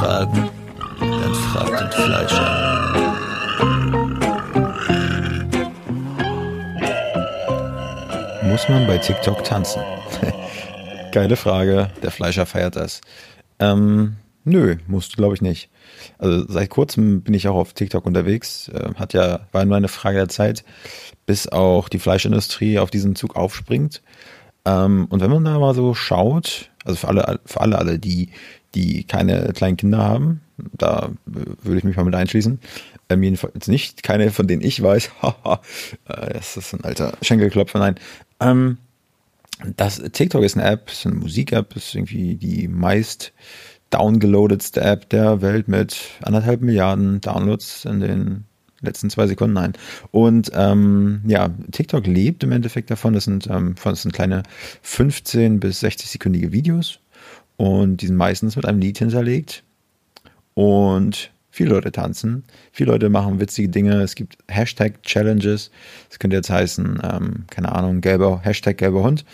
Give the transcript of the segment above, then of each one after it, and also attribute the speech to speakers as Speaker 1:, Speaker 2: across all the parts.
Speaker 1: Fragen? Dann fragt den Fleischer. Muss man bei TikTok tanzen? Geile Frage. Der Fleischer feiert das. Ähm, nö, musst du, glaube ich, nicht. Also seit kurzem bin ich auch auf TikTok unterwegs. Äh, hat ja, war nur eine Frage der Zeit, bis auch die Fleischindustrie auf diesen Zug aufspringt. Ähm, und wenn man da mal so schaut, also für alle, für alle, alle, die, die keine kleinen Kinder haben, da würde ich mich mal mit einschließen. Ähm, jedenfalls nicht, keine von denen ich weiß. Äh, das ist ein alter Schenkelklopfer, nein. Ähm, das TikTok ist eine App, ist eine Musik-App, ist irgendwie die meist downgeloadetste App der Welt mit anderthalb Milliarden Downloads in den letzten zwei Sekunden ein. Und ähm, ja, TikTok lebt im Endeffekt davon. Das sind, ähm, das sind kleine 15 bis 60 sekündige Videos und die sind meistens mit einem Lied hinterlegt. Und viele Leute tanzen, viele Leute machen witzige Dinge. Es gibt Hashtag-Challenges. Das könnte jetzt heißen, ähm, keine Ahnung, gelber, Hashtag gelber Hund.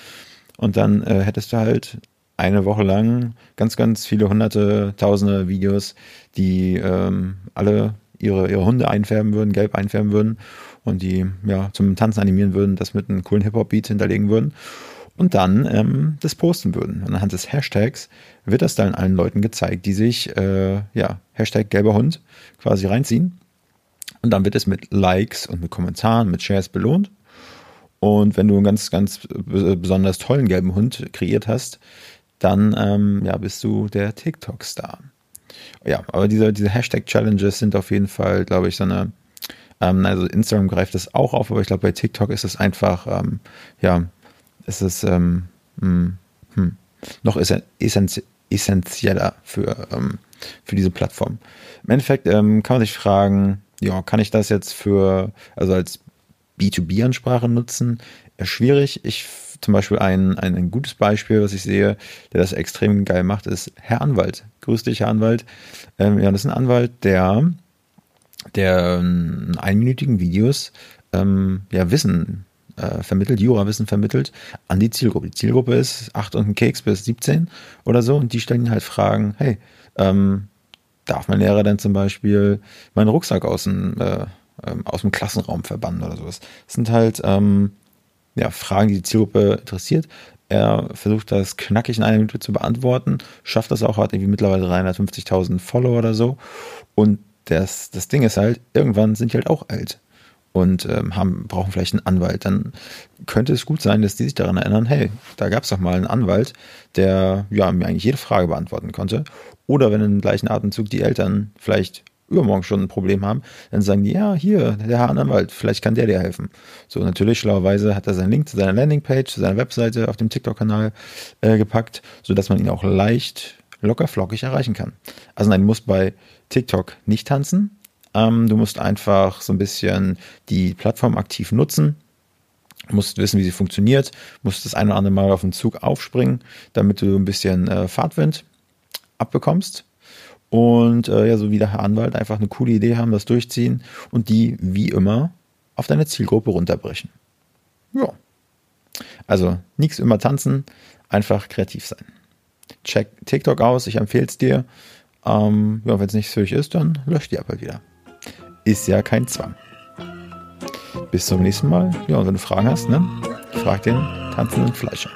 Speaker 1: Und dann äh, hättest du halt eine Woche lang ganz, ganz viele hunderte, tausende Videos, die ähm, alle ihre, ihre Hunde einfärben würden, gelb einfärben würden und die ja zum Tanzen animieren würden, das mit einem coolen Hip-Hop-Beat hinterlegen würden und dann ähm, das posten würden. Und anhand des Hashtags wird das dann allen Leuten gezeigt, die sich, äh, ja, Hashtag gelber Hund quasi reinziehen. Und dann wird es mit Likes und mit Kommentaren, mit Shares belohnt. Und wenn du einen ganz, ganz besonders tollen gelben Hund kreiert hast, dann ähm, ja, bist du der TikTok-Star. Ja, aber diese, diese Hashtag-Challenges sind auf jeden Fall, glaube ich, so eine, ähm, also Instagram greift das auch auf, aber ich glaube, bei TikTok ist es einfach, ähm, ja, ist es ähm, hm, hm, noch essentieller für, ähm, für diese Plattform. Im Endeffekt ähm, kann man sich fragen, ja, kann ich das jetzt für, also als B2B-Ansprache nutzen? Schwierig. Ich zum Beispiel ein, ein, ein, gutes Beispiel, was ich sehe, der das extrem geil macht, ist Herr Anwalt. Grüß dich, Herr Anwalt. Ähm, ja, das ist ein Anwalt, der, der in einminütigen Videos ähm, ja, Wissen äh, vermittelt, Jurawissen vermittelt an die Zielgruppe. Die Zielgruppe ist 8 und ein Keks bis 17 oder so und die stellen halt Fragen, hey, ähm, darf mein Lehrer denn zum Beispiel meinen Rucksack aus dem, äh, ähm, aus dem Klassenraum verbannen oder sowas? Das sind halt ähm, ja, Fragen, die die Zielgruppe interessiert. Er versucht das knackig in einer Minute zu beantworten, schafft das auch, hat irgendwie mittlerweile 350.000 Follower oder so. Und das, das Ding ist halt, irgendwann sind die halt auch alt und ähm, haben, brauchen vielleicht einen Anwalt, dann könnte es gut sein, dass die sich daran erinnern, hey, da gab es doch mal einen Anwalt, der ja, mir eigentlich jede Frage beantworten konnte. Oder wenn im gleichen Atemzug die Eltern vielleicht übermorgen schon ein Problem haben, dann sagen die, ja, hier, der Herr Anwalt, vielleicht kann der dir helfen. So, natürlich, schlauerweise hat er seinen Link zu seiner Landingpage, zu seiner Webseite auf dem TikTok-Kanal äh, gepackt, sodass man ihn auch leicht, locker flockig erreichen kann. Also nein, du musst bei TikTok nicht tanzen, ähm, du musst einfach so ein bisschen die Plattform aktiv nutzen, musst wissen, wie sie funktioniert, musst das ein oder andere Mal auf den Zug aufspringen, damit du ein bisschen äh, Fahrtwind abbekommst. Und äh, ja, so wie der Herr Anwalt einfach eine coole Idee haben, das durchziehen und die wie immer auf deine Zielgruppe runterbrechen. Ja. Also nichts immer tanzen, einfach kreativ sein. Check TikTok aus, ich empfehle es dir. Ähm, ja, wenn es nicht für dich ist, dann löscht die App halt wieder. Ist ja kein Zwang. Bis zum nächsten Mal. Ja, und wenn du Fragen hast, ne, frag den tanzenden Fleischer.